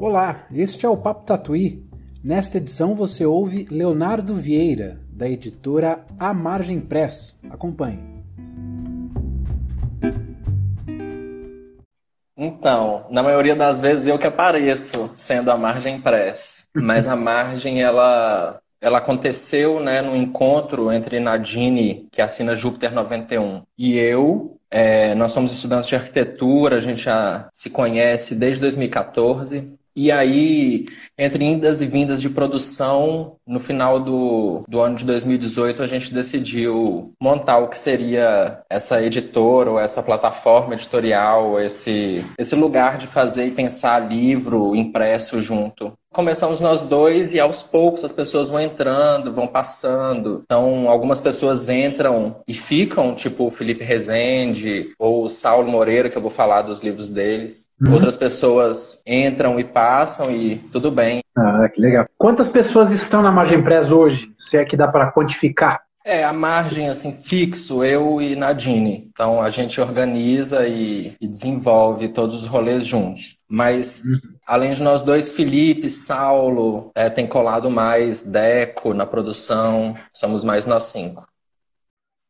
Olá, este é o Papo Tatuí. Nesta edição você ouve Leonardo Vieira, da editora A Margem Press. Acompanhe. Então, na maioria das vezes eu que apareço sendo a Margem Press, mas a Margem ela ela aconteceu, né, no encontro entre Nadine, que assina Júpiter 91, e eu. É, nós somos estudantes de arquitetura, a gente já se conhece desde 2014. E aí, entre indas e vindas de produção, no final do, do ano de 2018, a gente decidiu montar o que seria essa editora, ou essa plataforma editorial, esse, esse lugar de fazer e pensar livro impresso junto começamos nós dois e aos poucos as pessoas vão entrando, vão passando. Então, algumas pessoas entram e ficam, tipo o Felipe Rezende ou o Saulo Moreira, que eu vou falar dos livros deles. Uhum. Outras pessoas entram e passam e tudo bem. Ah, que legal. Quantas pessoas estão na Margem Press hoje? Se é que dá para quantificar? É, a margem, assim, fixo, eu e Nadine. Então, a gente organiza e, e desenvolve todos os rolês juntos. Mas, uhum. além de nós dois, Felipe, Saulo, é, tem colado mais, Deco na produção, somos mais nós cinco.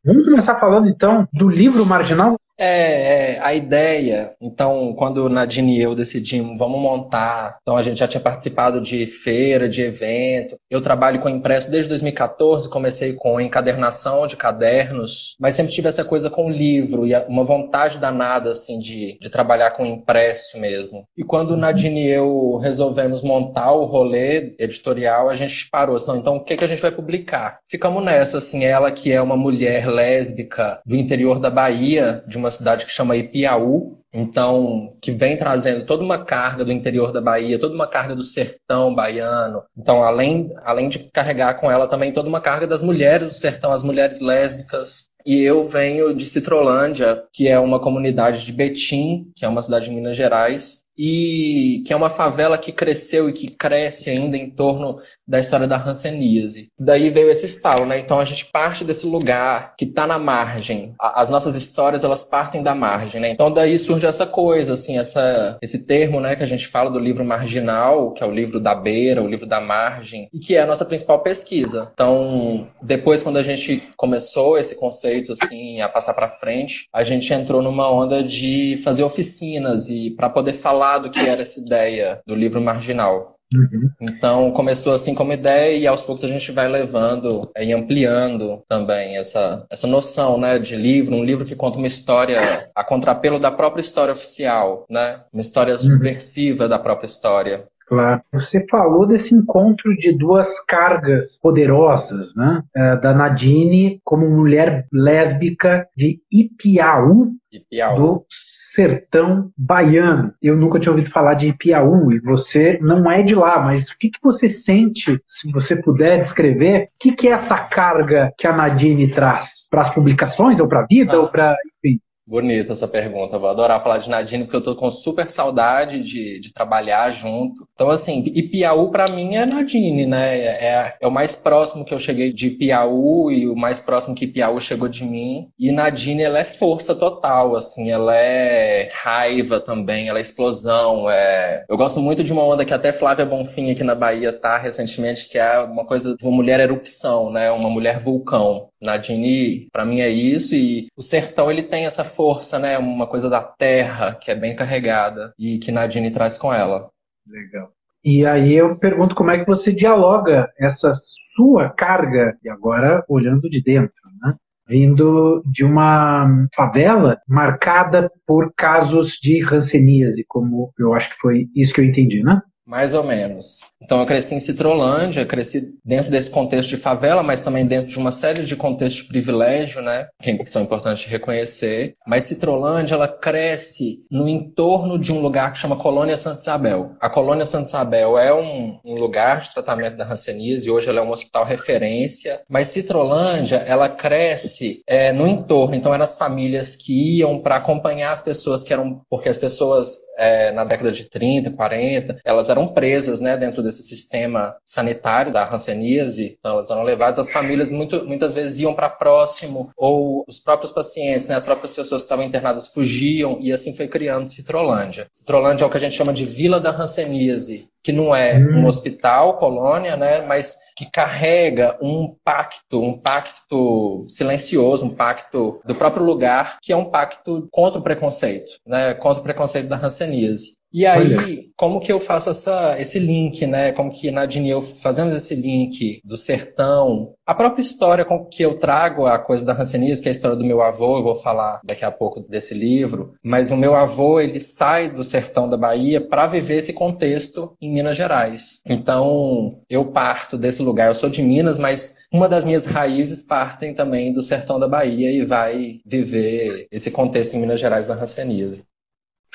Vamos começar falando, então, do livro Marginal. É, é, a ideia. Então, quando Nadine e eu decidimos, vamos montar. Então, a gente já tinha participado de feira, de evento. Eu trabalho com impresso desde 2014, comecei com encadernação de cadernos, mas sempre tive essa coisa com livro e uma vontade danada, assim, de, de trabalhar com impresso mesmo. E quando Nadine e eu resolvemos montar o rolê editorial, a gente parou. Assim, então, o que, que a gente vai publicar? Ficamos nessa, assim, ela que é uma mulher lésbica do interior da Bahia, de uma uma cidade que chama Ipiaú, então que vem trazendo toda uma carga do interior da Bahia, toda uma carga do sertão baiano. Então, além, além de carregar com ela também toda uma carga das mulheres do sertão, as mulheres lésbicas. E eu venho de Citrolândia, que é uma comunidade de Betim, que é uma cidade de Minas Gerais, e que é uma favela que cresceu e que cresce ainda em torno da história da hanseníase. Daí veio esse estalo, né? Então a gente parte desse lugar que está na margem. As nossas histórias, elas partem da margem, né? Então daí surge essa coisa, assim, essa, esse termo, né, que a gente fala do livro marginal, que é o livro da beira, o livro da margem, e que é a nossa principal pesquisa. Então, depois quando a gente começou esse conceito, assim, a passar para frente, a gente entrou numa onda de fazer oficinas e para poder falar do que era essa ideia do livro marginal. Uhum. Então começou assim como ideia e aos poucos a gente vai levando e ampliando também essa, essa noção né, de livro, um livro que conta uma história a contrapelo da própria história oficial, né? uma história uhum. subversiva uhum. da própria história. Claro. Você falou desse encontro de duas cargas poderosas, né? É, da Nadine como mulher lésbica de Ipiaú, Ipiaú, do sertão baiano. Eu nunca tinha ouvido falar de Ipiaú e você não é de lá, mas o que, que você sente, se você puder descrever, o que, que é essa carga que a Nadine traz para as publicações, ou para a vida, ah. ou para, enfim, Bonita essa pergunta. Vou adorar falar de Nadine, porque eu tô com super saudade de, de trabalhar junto. Então, assim, Ipiaú para mim é Nadine, né? É, é, o mais próximo que eu cheguei de Ipiaú e o mais próximo que Ipiaú chegou de mim. E Nadine, ela é força total, assim, ela é raiva também, ela é explosão. É... Eu gosto muito de uma onda que até Flávia Bonfim aqui na Bahia tá recentemente, que é uma coisa de uma mulher erupção, né? Uma mulher vulcão. Nadine, para mim é isso e o sertão ele tem essa força, né? Uma coisa da terra que é bem carregada e que Nadine traz com ela. Legal. E aí eu pergunto como é que você dialoga essa sua carga e agora olhando de dentro, né? Vindo de uma favela marcada por casos de ranceníase, como eu acho que foi isso que eu entendi, né? Mais ou menos. Então eu cresci em Citrolândia, cresci dentro desse contexto de favela, mas também dentro de uma série de contextos de privilégio, né? Que são importantes de reconhecer. Mas Citrolândia, ela cresce no entorno de um lugar que chama Colônia Santa Isabel. A Colônia Santa Isabel é um, um lugar de tratamento da hanseníase, hoje ela é um hospital referência. Mas Citrolândia, ela cresce é, no entorno. Então eram as famílias que iam para acompanhar as pessoas que eram... Porque as pessoas, é, na década de 30, 40, elas eram eram presas, né, dentro desse sistema sanitário da hanseníase. Então, elas eram levadas, as famílias muito, muitas vezes iam para próximo, ou os próprios pacientes, né, as próprias pessoas que estavam internadas fugiam, e assim foi criando Citrolândia. Citrolândia é o que a gente chama de Vila da Hanseníase, que não é hum. um hospital, colônia, né, mas que carrega um pacto, um pacto silencioso, um pacto do próprio lugar, que é um pacto contra o preconceito, né, contra o preconceito da hanseníase. E aí, Olha. como que eu faço essa, esse link, né? Como que Nadine e eu fazemos esse link do sertão, a própria história com que eu trago a coisa da Hanseníase, que é a história do meu avô, eu vou falar daqui a pouco desse livro, mas o meu avô, ele sai do sertão da Bahia para viver esse contexto em Minas Gerais. Então, eu parto desse lugar, eu sou de Minas, mas uma das minhas raízes partem também do sertão da Bahia e vai viver esse contexto em Minas Gerais da Hanseníase.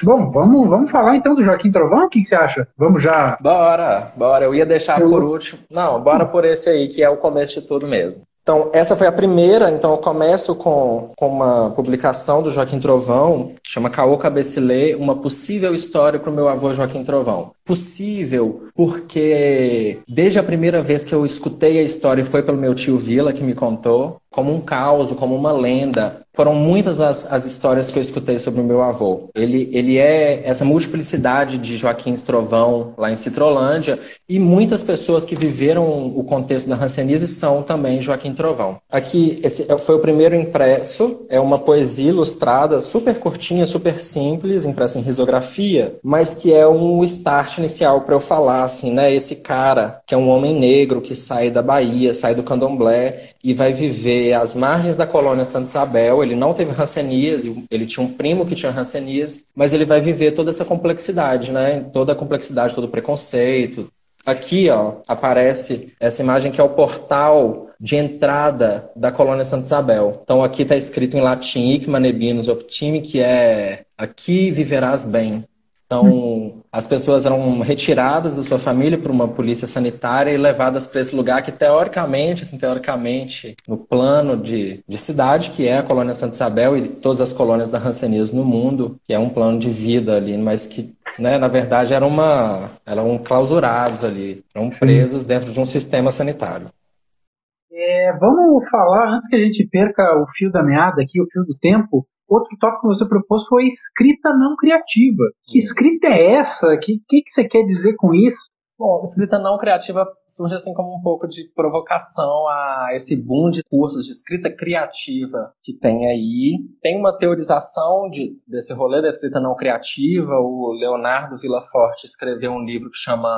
Bom, vamos, vamos falar então do Joaquim Trovão? O que você acha? Vamos já. Bora, bora. Eu ia deixar eu... por último. Não, bora por esse aí, que é o começo de tudo mesmo. Então, essa foi a primeira. Então, eu começo com, com uma publicação do Joaquim Trovão, que chama Caô Cabecilê, uma possível história para o meu avô Joaquim Trovão. Possível porque desde a primeira vez que eu escutei a história, foi pelo meu tio Vila que me contou, como um caos, como uma lenda. Foram muitas as, as histórias que eu escutei sobre o meu avô. Ele, ele é essa multiplicidade de Joaquim Trovão lá em Citrolândia e muitas pessoas que viveram o contexto da Hanseníase são também Joaquim Trovão. Aqui, esse é, foi o primeiro impresso, é uma poesia ilustrada, super curtinha, super simples, impressa em risografia, mas que é um start inicial para eu falar, assim, né? Esse cara, que é um homem negro que sai da Bahia, sai do candomblé e vai viver às margens da colônia Santa Isabel. Ele não teve hanseníase, ele tinha um primo que tinha hanseníase, mas ele vai viver toda essa complexidade, né? Toda a complexidade, todo o preconceito. Aqui, ó, aparece essa imagem que é o portal de entrada da colônia Santa Isabel. Então aqui está escrito em latim, Ic manebinus optimi, que é aqui viverás bem. Então, as pessoas eram retiradas da sua família por uma polícia sanitária e levadas para esse lugar que, teoricamente, assim, teoricamente, no plano de, de cidade, que é a colônia Santa Isabel e todas as colônias da Hanseníase no mundo, que é um plano de vida ali, mas que, né, na verdade, eram, uma, eram clausurados ali, eram presos Sim. dentro de um sistema sanitário. É, vamos falar, antes que a gente perca o fio da meada aqui, o fio do tempo, Outro tópico que você propôs foi escrita não criativa. Que escrita é essa? O que, que, que você quer dizer com isso? Bom, escrita não criativa surge assim como um pouco de provocação a esse boom de cursos de escrita criativa que tem aí. Tem uma teorização de, desse rolê da escrita não criativa. O Leonardo Villaforte escreveu um livro que chama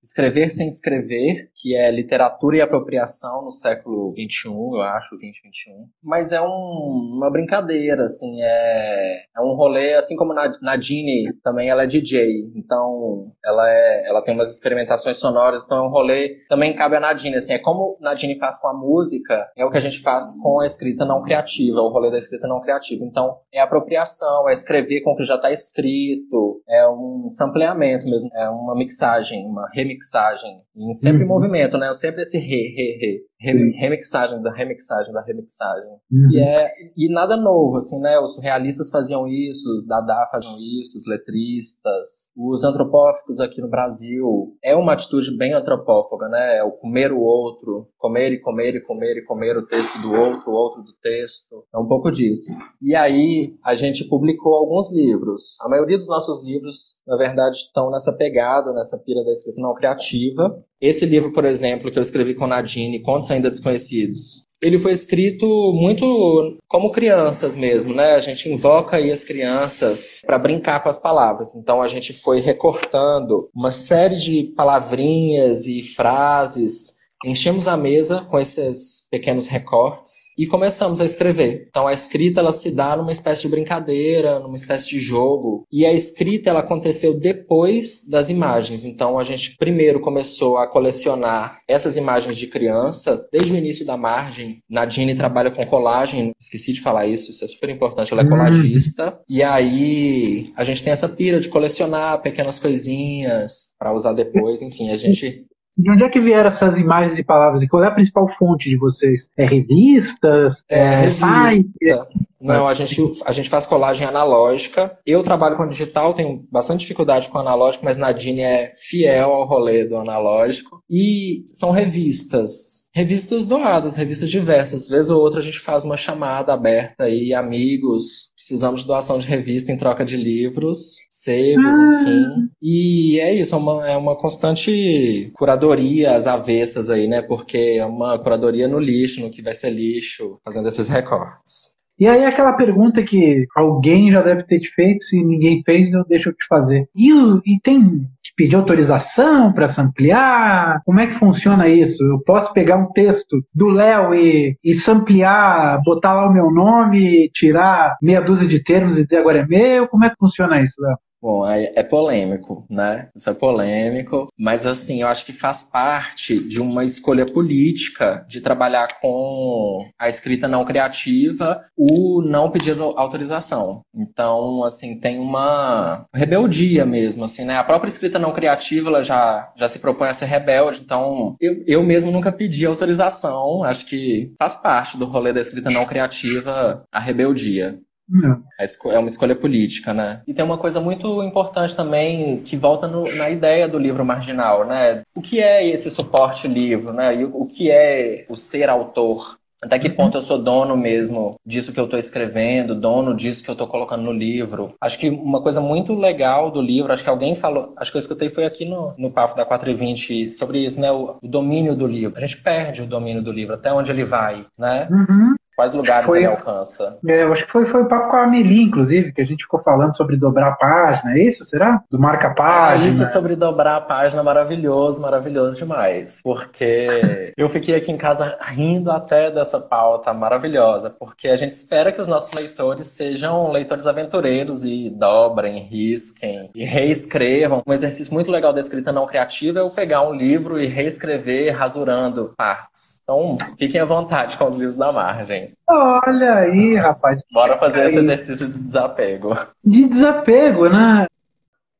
Escrever Sem Escrever, que é literatura e apropriação no século XXI, eu acho, 2021. Mas é um, uma brincadeira, assim, é, é um rolê, assim como Nadine também, ela é DJ, então ela, é, ela tem umas experimentações ambientações sonoras, então é um rolê, também cabe a Nadine, assim, é como Nadine faz com a música, é o que a gente faz com a escrita não criativa, o rolê da escrita não criativa. Então, é apropriação, é escrever com o que já está escrito, é um sampleamento mesmo, é uma mixagem, uma remixagem, em sempre uhum. movimento, né? Sempre esse re, re, re remixagem da remixagem da remixagem. Uhum. E, é, e nada novo, assim, né? Os surrealistas faziam isso, os Dada faziam isso, os letristas, os antropófagos aqui no Brasil. É uma atitude bem antropófaga, né? É o comer o outro, comer e comer e comer e comer o texto do outro, o outro do texto. É um pouco disso. E aí a gente publicou alguns livros. A maioria dos nossos livros, na verdade, estão nessa pegada, nessa pira da escrita não criativa. Esse livro, por exemplo, que eu escrevi com Nadine, Contos Ainda Desconhecidos, ele foi escrito muito como crianças mesmo, né? A gente invoca aí as crianças para brincar com as palavras. Então a gente foi recortando uma série de palavrinhas e frases Enchemos a mesa com esses pequenos recortes e começamos a escrever. Então a escrita ela se dá numa espécie de brincadeira, numa espécie de jogo. E a escrita ela aconteceu depois das imagens. Então a gente primeiro começou a colecionar essas imagens de criança desde o início da margem. Nadine trabalha com colagem, esqueci de falar isso, isso é super importante, ela é hum. colagista. E aí a gente tem essa pira de colecionar pequenas coisinhas para usar depois, enfim, a gente de onde é que vieram essas imagens e palavras? E qual é a principal fonte de vocês? É revistas? É, é revista. site? Não, a gente, a gente faz colagem analógica. Eu trabalho com digital, tenho bastante dificuldade com analógico, mas Nadine é fiel ao rolê do analógico. E são revistas. Revistas doadas, revistas diversas. Vez ou outra a gente faz uma chamada aberta aí, amigos, precisamos de doação de revista em troca de livros, sebos, ah. enfim. E é isso, é uma, é uma constante curadoria às avessas aí, né? Porque é uma curadoria no lixo, no que vai ser lixo, fazendo esses recortes. E aí aquela pergunta que alguém já deve ter te feito, se ninguém fez, eu deixo eu te fazer. E, e tem que pedir autorização para se ampliar? Como é que funciona isso? Eu posso pegar um texto do Léo e, e ampliar, botar lá o meu nome, tirar meia dúzia de termos e dizer agora é meu? Como é que funciona isso, Léo? Bom, é polêmico, né? Isso é polêmico, mas assim, eu acho que faz parte de uma escolha política de trabalhar com a escrita não criativa, o não pedir autorização. Então, assim, tem uma rebeldia mesmo, assim, né? A própria escrita não criativa, ela já, já se propõe a ser rebelde, então eu, eu mesmo nunca pedi autorização, acho que faz parte do rolê da escrita não criativa a rebeldia. É uma escolha política, né? E tem uma coisa muito importante também que volta no, na ideia do livro marginal, né? O que é esse suporte livro, né? E o, que é o ser autor? Até que ponto eu sou dono mesmo disso que eu estou escrevendo, dono disso que eu estou colocando no livro. Acho que uma coisa muito legal do livro, acho que alguém falou, acho que eu escutei foi aqui no, no papo da 420 sobre isso, né? O, o domínio do livro. A gente perde o domínio do livro, até onde ele vai, né? Uhum. Quais lugares foi, ele alcança? É, eu acho que foi, foi o papo com a Amelie, inclusive, que a gente ficou falando sobre dobrar a página, é isso, será? Do marca-página. Ah, isso sobre dobrar a página, maravilhoso, maravilhoso demais. Porque eu fiquei aqui em casa rindo até dessa pauta maravilhosa, porque a gente espera que os nossos leitores sejam leitores aventureiros e dobrem, risquem e reescrevam. Um exercício muito legal da escrita não criativa é eu pegar um livro e reescrever rasurando partes. Então, fiquem à vontade com os livros da margem. Olha aí, rapaz. Bora fazer aí. esse exercício de desapego. De desapego, né?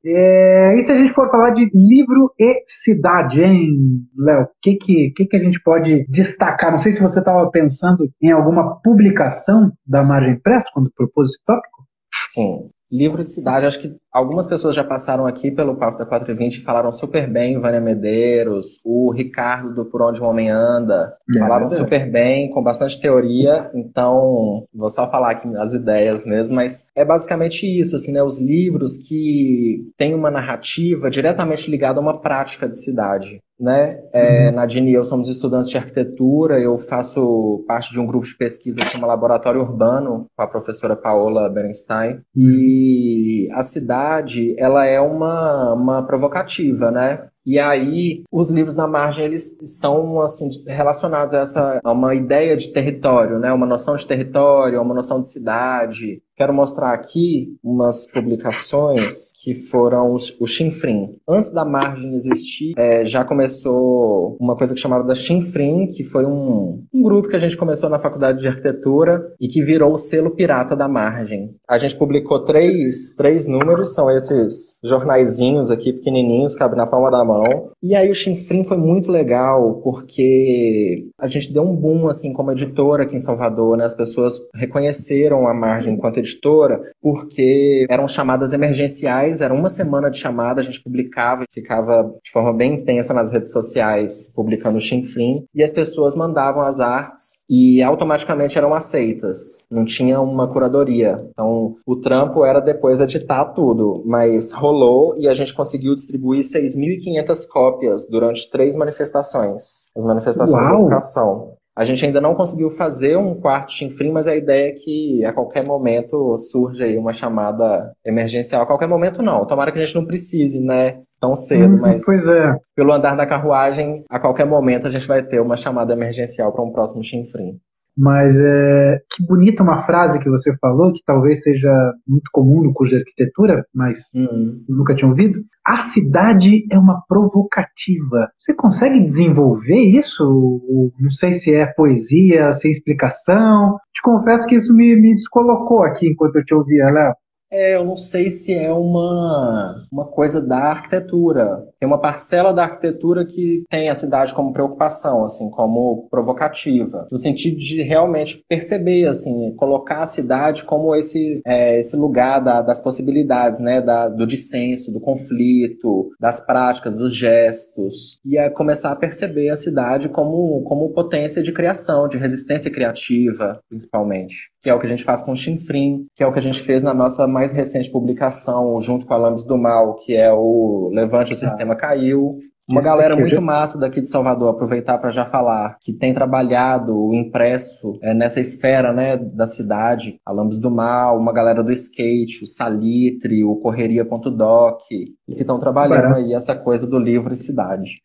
É, e se a gente for falar de livro e cidade, hein, Léo? O que, que, que, que a gente pode destacar? Não sei se você estava pensando em alguma publicação da Margem Press quando propôs esse tópico. Sim. Livro cidade, acho que algumas pessoas já passaram aqui pelo Papo da 420 e falaram super bem, Vânia Medeiros, o Ricardo do Por Onde o Homem Anda, é falaram verdade. super bem, com bastante teoria, então vou só falar aqui as ideias mesmo, mas é basicamente isso, assim, né, os livros que têm uma narrativa diretamente ligada a uma prática de cidade né? É, uhum. Nadine e eu somos estudantes de arquitetura, eu faço parte de um grupo de pesquisa que chama Laboratório Urbano, com a professora Paola Berenstein, e a cidade, ela é uma, uma provocativa, né? E aí, os livros da margem, eles estão, assim, relacionados a essa, a uma ideia de território, né? Uma noção de território, uma noção de cidade, Quero mostrar aqui umas publicações que foram o Chinfrim. Antes da margem existir, é, já começou uma coisa que chamava da Chinfrim, que foi um, um grupo que a gente começou na faculdade de arquitetura e que virou o selo pirata da margem. A gente publicou três, três números, são esses jornaizinhos aqui pequenininhos, cabe na palma da mão. E aí o Chinfrim foi muito legal porque a gente deu um boom assim como editora aqui em Salvador, né? As pessoas reconheceram a margem enquanto editora editora, porque eram chamadas emergenciais, era uma semana de chamada, a gente publicava e ficava de forma bem intensa nas redes sociais, publicando o chinfrim, e as pessoas mandavam as artes e automaticamente eram aceitas. Não tinha uma curadoria. Então, o trampo era depois editar tudo, mas rolou e a gente conseguiu distribuir 6.500 cópias durante três manifestações. As manifestações Uau. da educação. A gente ainda não conseguiu fazer um quarto chinfrim, mas a ideia é que a qualquer momento surge aí uma chamada emergencial. A qualquer momento não. Tomara que a gente não precise, né? Tão cedo, hum, mas é. pelo andar da carruagem, a qualquer momento a gente vai ter uma chamada emergencial para um próximo chinfrim. Mas é, que bonita uma frase que você falou, que talvez seja muito comum no curso de arquitetura, mas uhum. nunca tinha ouvido. A cidade é uma provocativa. Você consegue desenvolver isso? Não sei se é poesia, sem explicação. Te confesso que isso me, me descolocou aqui enquanto eu te ouvia, Léo. É, eu não sei se é uma, uma coisa da arquitetura. Tem uma parcela da arquitetura que tem a cidade como preocupação, assim, como provocativa, no sentido de realmente perceber, assim, colocar a cidade como esse, é, esse lugar da, das possibilidades, né, da, do dissenso, do conflito, das práticas, dos gestos, e é começar a perceber a cidade como, como potência de criação, de resistência criativa, principalmente, que é o que a gente faz com o Chinfrim, que é o que a gente fez na nossa mais recente publicação, junto com a Lambis do Mal, que é o Levante o Sistema ah. Caiu. Uma Isso galera muito já... massa daqui de Salvador, aproveitar para já falar, que tem trabalhado o impresso é, nessa esfera né, da cidade, a Lambis do Mal, uma galera do skate, o Salitre, o Correria.doc, e que estão trabalhando aí essa coisa do livro e cidade.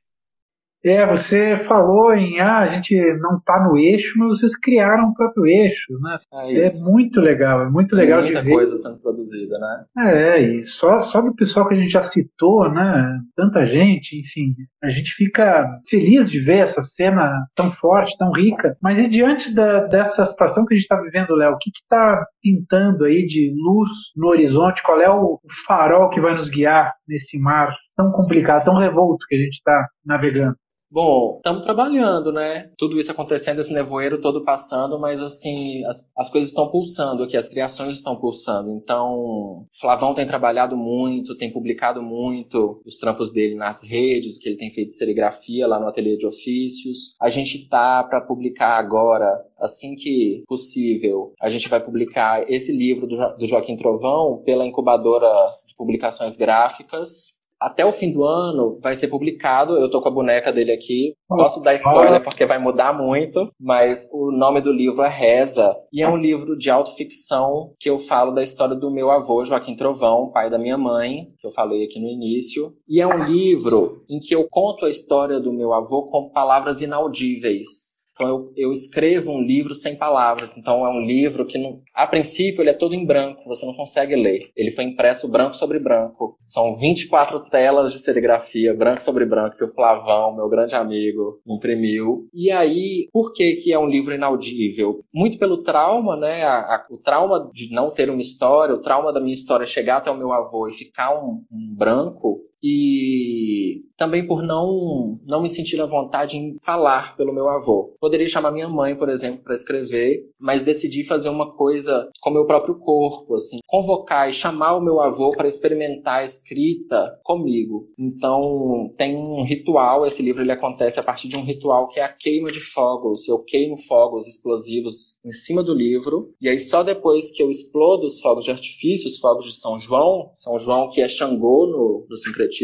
É, você falou em ah, a gente não está no eixo, mas vocês criaram o próprio eixo, né? É, é muito legal, é muito legal Muita de ver. coisa sendo produzida, né? É, e só, só do pessoal que a gente já citou, né? Tanta gente, enfim, a gente fica feliz de ver essa cena tão forte, tão rica. Mas e diante da, dessa situação que a gente está vivendo, Léo, o que está pintando aí de luz no horizonte? Qual é o farol que vai nos guiar nesse mar tão complicado, tão revolto que a gente está navegando? Bom, estamos trabalhando, né? Tudo isso acontecendo, esse nevoeiro todo passando, mas assim, as, as coisas estão pulsando aqui, as criações estão pulsando. Então, Flavão tem trabalhado muito, tem publicado muito os trampos dele nas redes, que ele tem feito serigrafia lá no ateliê de ofícios. A gente tá para publicar agora, assim que possível, a gente vai publicar esse livro do, do Joaquim Trovão pela incubadora de publicações gráficas até o fim do ano vai ser publicado. Eu tô com a boneca dele aqui. Posso dar spoiler porque vai mudar muito, mas o nome do livro é Reza e é um livro de autoficção que eu falo da história do meu avô Joaquim Trovão, pai da minha mãe, que eu falei aqui no início. E é um livro em que eu conto a história do meu avô com palavras inaudíveis. Então eu, eu, escrevo um livro sem palavras. Então é um livro que, não, a princípio, ele é todo em branco, você não consegue ler. Ele foi impresso branco sobre branco. São 24 telas de serigrafia, branco sobre branco, que o Flavão, meu grande amigo, imprimiu. E aí, por que que é um livro inaudível? Muito pelo trauma, né? A, a, o trauma de não ter uma história, o trauma da minha história chegar até o meu avô e ficar um, um branco, e também por não não me sentir à vontade em falar pelo meu avô. Poderia chamar minha mãe, por exemplo, para escrever, mas decidi fazer uma coisa com meu próprio corpo, assim, convocar e chamar o meu avô para experimentar a escrita comigo. Então, tem um ritual, esse livro ele acontece a partir de um ritual que é a queima de fogos. Eu queimo fogos explosivos em cima do livro, e aí só depois que eu explodo os fogos de artifício, os fogos de São João, São João que é Xangô no, no sincretismo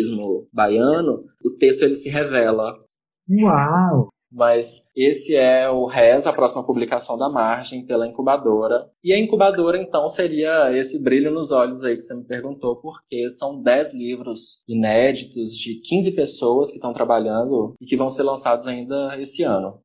baiano, o texto ele se revela. Uau! Mas esse é o RES, a próxima publicação da Margem, pela incubadora. E a incubadora, então, seria esse brilho nos olhos aí que você me perguntou, porque são 10 livros inéditos de 15 pessoas que estão trabalhando e que vão ser lançados ainda esse ano.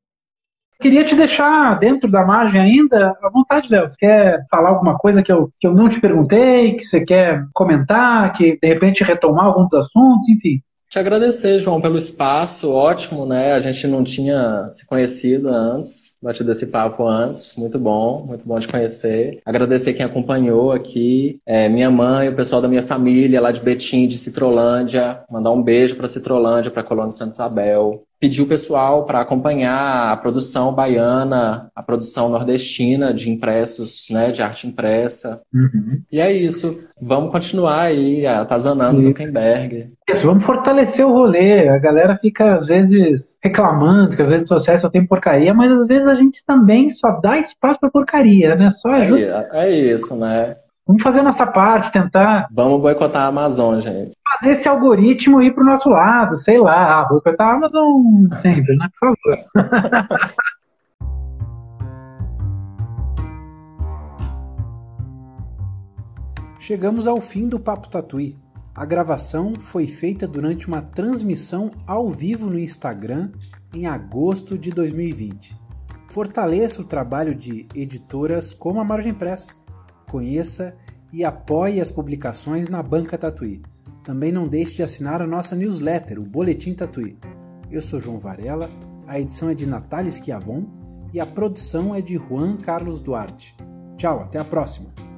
Queria te deixar dentro da margem ainda, à vontade, Léo. Você quer falar alguma coisa que eu, que eu não te perguntei, que você quer comentar, que de repente retomar alguns assuntos, enfim? Te agradecer, João, pelo espaço, ótimo, né? A gente não tinha se conhecido antes, batido esse papo antes, muito bom, muito bom te conhecer. Agradecer quem acompanhou aqui, é, minha mãe, o pessoal da minha família lá de Betim, de Citrolândia, mandar um beijo para Citrolândia, para Colônia Santa Isabel, pedir o pessoal para acompanhar a produção baiana, a produção nordestina de impressos, né, de arte impressa. Uhum. E é isso. Vamos continuar aí atazanando Zuckerberg. Isso, vamos fortalecer o rolê. A galera fica, às vezes, reclamando que as redes sociais só tem porcaria, mas às vezes a gente também só dá espaço para porcaria, né? Só é, é isso, né? Vamos fazer a nossa parte, tentar. Vamos boicotar a Amazon, gente. Fazer esse algoritmo ir para o nosso lado, sei lá. Boicotar a Amazon sempre, né? Por favor. Chegamos ao fim do Papo Tatuí. A gravação foi feita durante uma transmissão ao vivo no Instagram em agosto de 2020. Fortaleça o trabalho de editoras como a Margem Press conheça e apoie as publicações na Banca Tatuí. Também não deixe de assinar a nossa newsletter, o Boletim Tatuí. Eu sou João Varela, a edição é de Natália Schiavon e a produção é de Juan Carlos Duarte. Tchau, até a próxima!